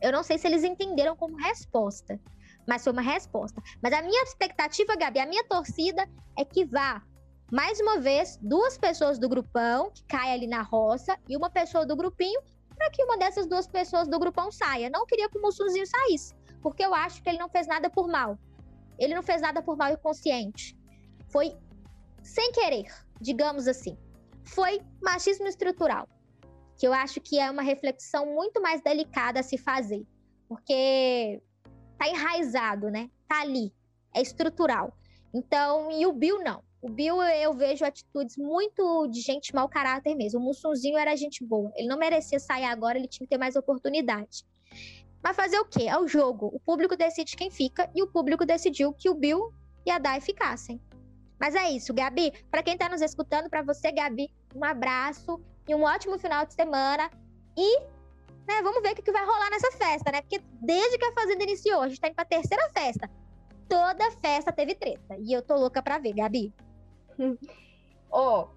Eu não sei se eles entenderam como resposta, mas foi uma resposta. Mas a minha expectativa, Gabi, a minha torcida é que vá mais uma vez duas pessoas do grupão que caia ali na roça e uma pessoa do grupinho para que uma dessas duas pessoas do grupão saia. Não queria que o Mussuzinho saísse, porque eu acho que ele não fez nada por mal. Ele não fez nada por mal inconsciente. Foi sem querer, digamos assim. Foi machismo estrutural que eu acho que é uma reflexão muito mais delicada a se fazer, porque tá enraizado, né? Tá ali, é estrutural. Então, e o Bill não. O Bill eu vejo atitudes muito de gente mau caráter mesmo. O Mussunzinho era gente boa. Ele não merecia sair agora, ele tinha que ter mais oportunidade. Mas fazer o quê? É o jogo. O público decide quem fica e o público decidiu que o Bill e a Dai ficassem. Mas é isso, Gabi. Para quem tá nos escutando, para você, Gabi, um abraço e um ótimo final de semana. E, né, vamos ver o que, vai rolar nessa festa, né? Porque desde que a Fazenda iniciou, a gente tá indo pra terceira festa. Toda festa teve treta. E eu tô louca pra ver, Gabi. Ó, oh,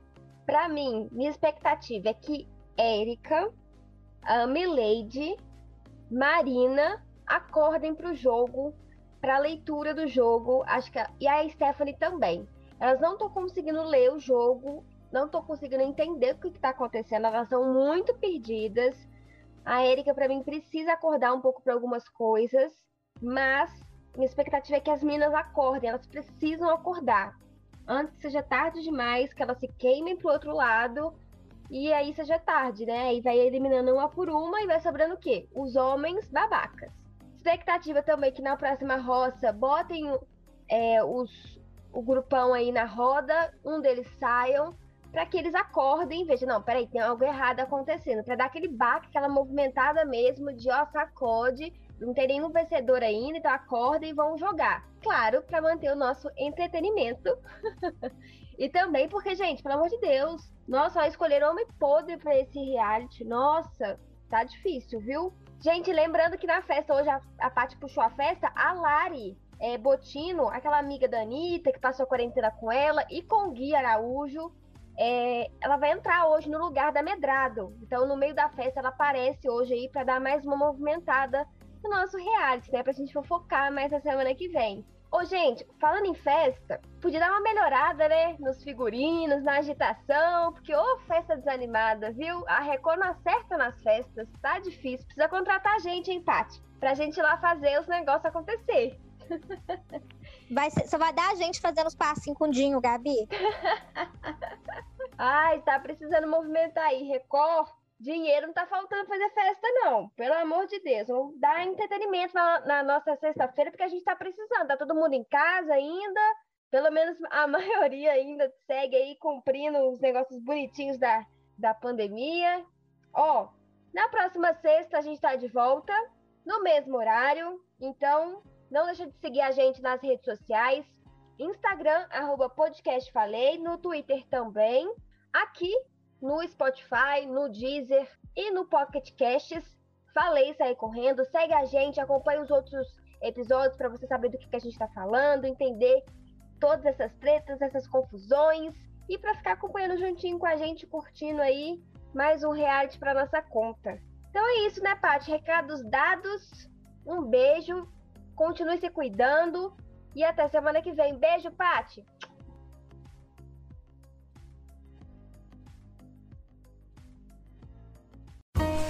pra mim, minha expectativa é que Érica, a Marina acordem pro jogo, pra leitura do jogo. Acho que e a Stephanie também. Elas não estão conseguindo ler o jogo não tô conseguindo entender o que, está acontecendo, elas estão muito perdidas. A Erika, para mim, precisa acordar um pouco para algumas coisas, mas minha expectativa é que as meninas acordem, elas precisam acordar. Antes que seja tarde demais, que elas se queimem pro outro lado, e aí seja tarde, né? Aí vai eliminando uma por uma e vai sobrando o quê? Os homens babacas. Expectativa também que na próxima roça botem é, os, o grupão aí na roda, um deles saiam, para que eles acordem e vejam, não, peraí, tem algo errado acontecendo, para dar aquele baque, aquela movimentada mesmo de ó, sacode, não tem nenhum vencedor ainda, então acordem e vão jogar. Claro, para manter o nosso entretenimento. e também porque, gente, pelo amor de Deus, nossa, escolher homem podre para esse reality, nossa, tá difícil, viu? Gente, lembrando que na festa, hoje a, a Paty puxou a festa, a Lari é, Botino, aquela amiga da Anitta, que passou a quarentena com ela, e com Gui Araújo, é, ela vai entrar hoje no lugar da Medrado. Então, no meio da festa, ela aparece hoje aí para dar mais uma movimentada no nosso reality, né? Pra gente focar mais na semana que vem. Ô, gente, falando em festa, podia dar uma melhorada, né? Nos figurinos, na agitação, porque ô festa desanimada, viu? A Record não acerta nas festas, tá difícil. Precisa contratar a gente, hein, Tati? Pra gente ir lá fazer os negócios acontecer. Vai ser, só vai dar a gente fazendo os passinhos com o Dinho, Gabi. Ai, tá precisando movimentar aí. Record, dinheiro não tá faltando fazer festa, não. Pelo amor de Deus. Vamos dar entretenimento na, na nossa sexta-feira, porque a gente tá precisando. Tá todo mundo em casa ainda. Pelo menos a maioria ainda segue aí cumprindo os negócios bonitinhos da, da pandemia. Ó, na próxima sexta a gente tá de volta, no mesmo horário. Então, não deixa de seguir a gente nas redes sociais. Instagram, arroba podcast falei, no Twitter também. Aqui no Spotify, no Deezer e no Pocket Casts. Falei sair correndo. Segue a gente, acompanhe os outros episódios para você saber do que, que a gente está falando, entender todas essas tretas, essas confusões e para ficar acompanhando juntinho com a gente, curtindo aí mais um reality para nossa conta. Então é isso, né, Paty? Recados dados. Um beijo Continue se cuidando e até semana que vem. Beijo, Pati.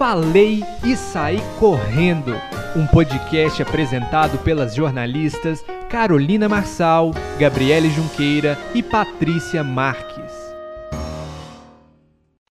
Falei e saí correndo. Um podcast apresentado pelas jornalistas Carolina Marçal, Gabriele Junqueira e Patrícia Marques.